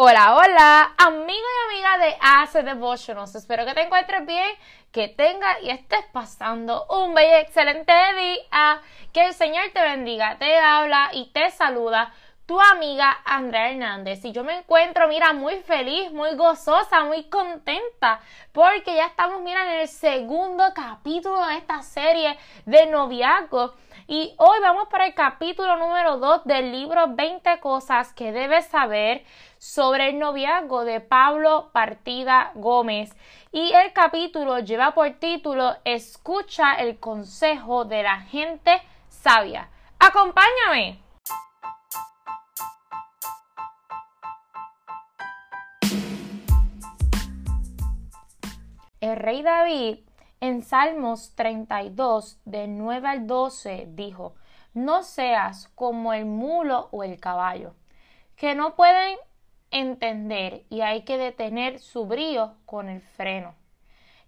Hola, hola, amigo y amiga de AC Devotionals. Espero que te encuentres bien, que tengas y estés pasando un bello excelente día. Que el Señor te bendiga, te habla y te saluda tu amiga Andrea Hernández. Y yo me encuentro, mira, muy feliz, muy gozosa, muy contenta, porque ya estamos, mira, en el segundo capítulo de esta serie de noviazgo. Y hoy vamos para el capítulo número 2 del libro 20 cosas que debes saber sobre el noviazgo de Pablo Partida Gómez. Y el capítulo lleva por título Escucha el consejo de la gente sabia. Acompáñame. El rey David en Salmos 32, de 9 al 12, dijo, No seas como el mulo o el caballo, que no pueden entender y hay que detener su brío con el freno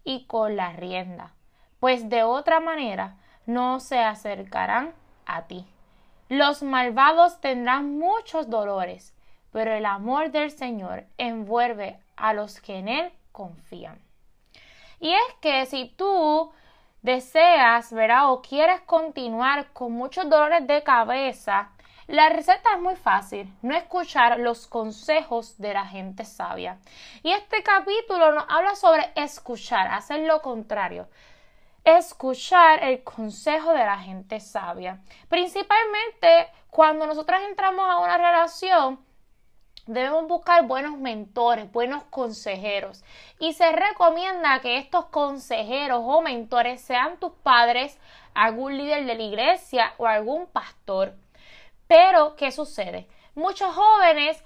y con la rienda, pues de otra manera no se acercarán a ti. Los malvados tendrán muchos dolores, pero el amor del Señor envuelve a los que en Él confían. Y es que si tú deseas, ¿verdad? O quieres continuar con muchos dolores de cabeza, la receta es muy fácil, no escuchar los consejos de la gente sabia. Y este capítulo nos habla sobre escuchar, hacer lo contrario. Escuchar el consejo de la gente sabia. Principalmente cuando nosotros entramos a una relación, Debemos buscar buenos mentores, buenos consejeros. Y se recomienda que estos consejeros o mentores sean tus padres, algún líder de la iglesia o algún pastor. Pero, ¿qué sucede? Muchos jóvenes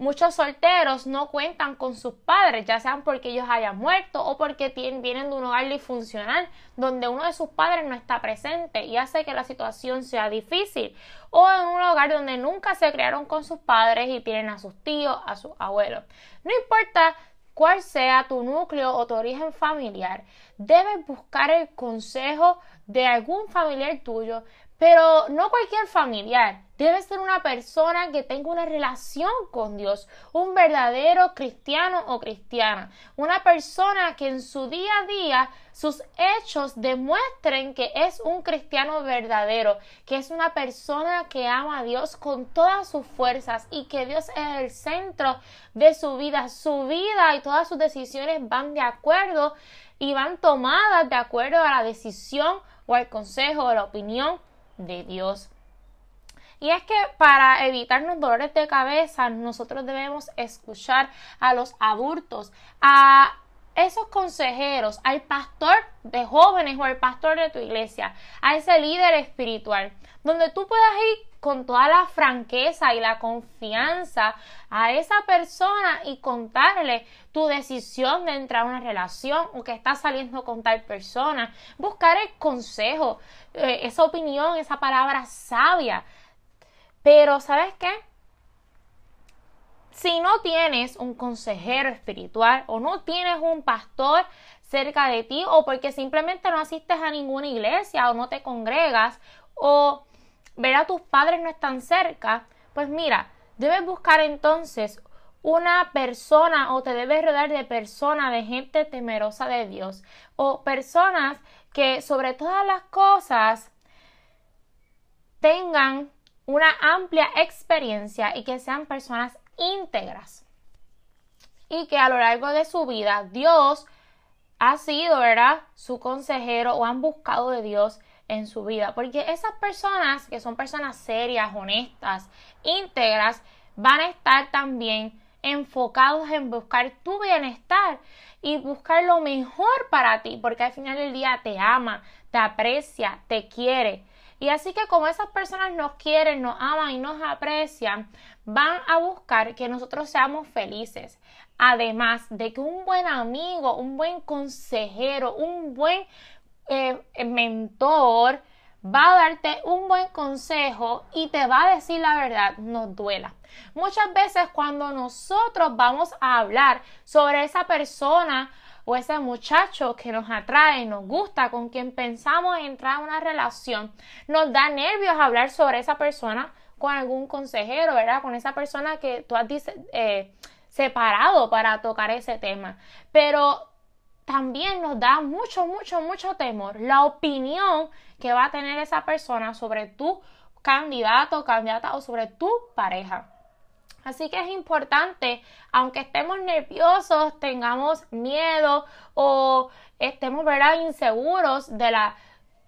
Muchos solteros no cuentan con sus padres, ya sean porque ellos hayan muerto o porque vienen de un hogar disfuncional donde uno de sus padres no está presente y hace que la situación sea difícil. O en un hogar donde nunca se criaron con sus padres y tienen a sus tíos, a sus abuelos. No importa cuál sea tu núcleo o tu origen familiar, debes buscar el consejo de algún familiar tuyo, pero no cualquier familiar. Debe ser una persona que tenga una relación con Dios, un verdadero cristiano o cristiana, una persona que en su día a día sus hechos demuestren que es un cristiano verdadero, que es una persona que ama a Dios con todas sus fuerzas y que Dios es el centro de su vida. Su vida y todas sus decisiones van de acuerdo y van tomadas de acuerdo a la decisión o al consejo o la opinión de Dios. Y es que para evitarnos dolores de cabeza, nosotros debemos escuchar a los adultos, a esos consejeros, al pastor de jóvenes o al pastor de tu iglesia, a ese líder espiritual, donde tú puedas ir con toda la franqueza y la confianza a esa persona y contarle tu decisión de entrar a una relación o que estás saliendo con tal persona. Buscar el consejo, eh, esa opinión, esa palabra sabia. Pero, ¿sabes qué? Si no tienes un consejero espiritual o no tienes un pastor cerca de ti o porque simplemente no asistes a ninguna iglesia o no te congregas o ver a tus padres no están cerca, pues mira, debes buscar entonces una persona o te debes rodear de personas, de gente temerosa de Dios o personas que sobre todas las cosas tengan una amplia experiencia y que sean personas íntegras y que a lo largo de su vida Dios ha sido, ¿verdad? Su consejero o han buscado de Dios en su vida. Porque esas personas que son personas serias, honestas, íntegras, van a estar también enfocados en buscar tu bienestar y buscar lo mejor para ti, porque al final del día te ama, te aprecia, te quiere. Y así que como esas personas nos quieren, nos aman y nos aprecian, van a buscar que nosotros seamos felices. Además de que un buen amigo, un buen consejero, un buen eh, mentor va a darte un buen consejo y te va a decir la verdad, no duela. Muchas veces cuando nosotros vamos a hablar sobre esa persona o ese muchacho que nos atrae, nos gusta, con quien pensamos entrar en una relación, nos da nervios hablar sobre esa persona con algún consejero, ¿verdad? Con esa persona que tú has eh, separado para tocar ese tema. Pero también nos da mucho, mucho, mucho temor la opinión que va a tener esa persona sobre tu candidato, candidata o sobre tu pareja. Así que es importante, aunque estemos nerviosos, tengamos miedo o estemos inseguros de la,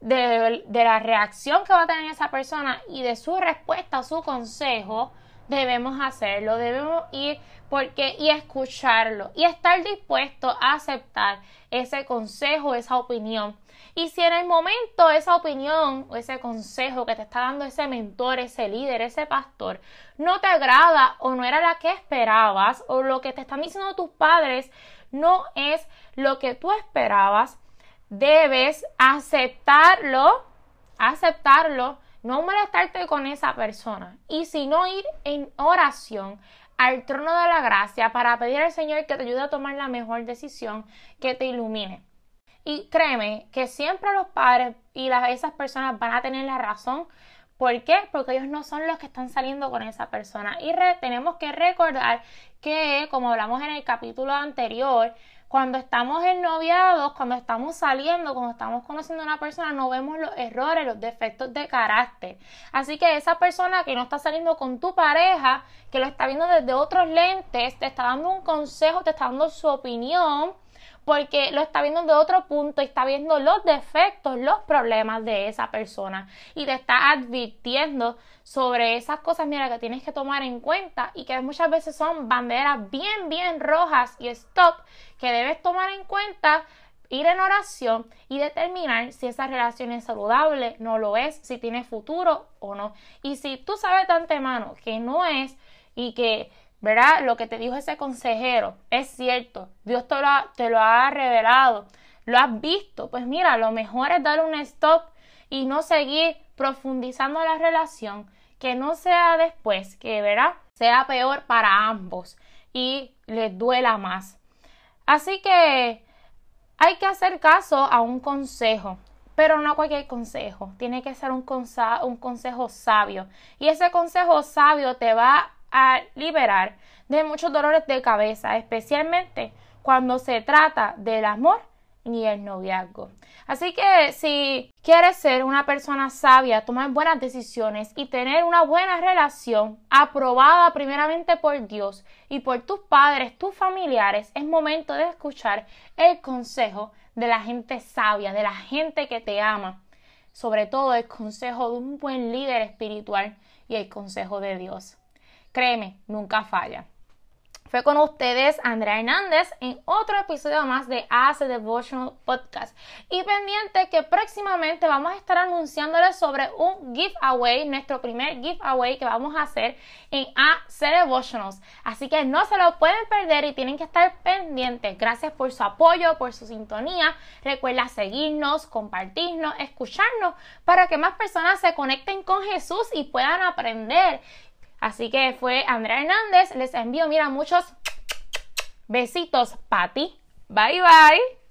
de, de la reacción que va a tener esa persona y de su respuesta a su consejo, debemos hacerlo, debemos ir porque y escucharlo y estar dispuesto a aceptar ese consejo, esa opinión. Y si en el momento esa opinión o ese consejo que te está dando ese mentor, ese líder, ese pastor, no te agrada o no era la que esperabas o lo que te están diciendo tus padres no es lo que tú esperabas, debes aceptarlo, aceptarlo, no molestarte con esa persona y sino ir en oración al trono de la gracia para pedir al Señor que te ayude a tomar la mejor decisión, que te ilumine. Y créeme que siempre los padres y las, esas personas van a tener la razón. ¿Por qué? Porque ellos no son los que están saliendo con esa persona. Y tenemos que recordar que, como hablamos en el capítulo anterior, cuando estamos en noviados, cuando estamos saliendo, cuando estamos conociendo a una persona, no vemos los errores, los defectos de carácter. Así que esa persona que no está saliendo con tu pareja, que lo está viendo desde otros lentes, te está dando un consejo, te está dando su opinión, porque lo está viendo de otro punto y está viendo los defectos, los problemas de esa persona y te está advirtiendo sobre esas cosas, mira, que tienes que tomar en cuenta y que muchas veces son banderas bien, bien rojas y stop que debes tomar en cuenta ir en oración y determinar si esa relación es saludable, no lo es, si tiene futuro o no. Y si tú sabes de antemano que no es y que ¿verdad? Lo que te dijo ese consejero es cierto, Dios te lo, ha, te lo ha revelado, lo has visto, pues mira, lo mejor es dar un stop y no seguir profundizando la relación, que no sea después, que ¿verdad? sea peor para ambos y les duela más. Así que hay que hacer caso a un consejo, pero no cualquier consejo, tiene que ser un, un consejo sabio. Y ese consejo sabio te va a liberar de muchos dolores de cabeza, especialmente cuando se trata del amor y el noviazgo. Así que si quieres ser una persona sabia, tomar buenas decisiones y tener una buena relación aprobada primeramente por Dios y por tus padres, tus familiares, es momento de escuchar el consejo de la gente sabia, de la gente que te ama. Sobre todo el consejo de un buen líder espiritual y el consejo de Dios. Créeme, nunca falla. Fue con ustedes Andrea Hernández en otro episodio más de Ace Devotional Podcast. Y pendiente que próximamente vamos a estar anunciándoles sobre un giveaway, nuestro primer giveaway que vamos a hacer en AC Devotionals. Así que no se lo pueden perder y tienen que estar pendientes. Gracias por su apoyo, por su sintonía. Recuerda seguirnos, compartirnos, escucharnos para que más personas se conecten con Jesús y puedan aprender Así que fue Andrea Hernández. Les envío, mira, muchos besitos para. Bye bye.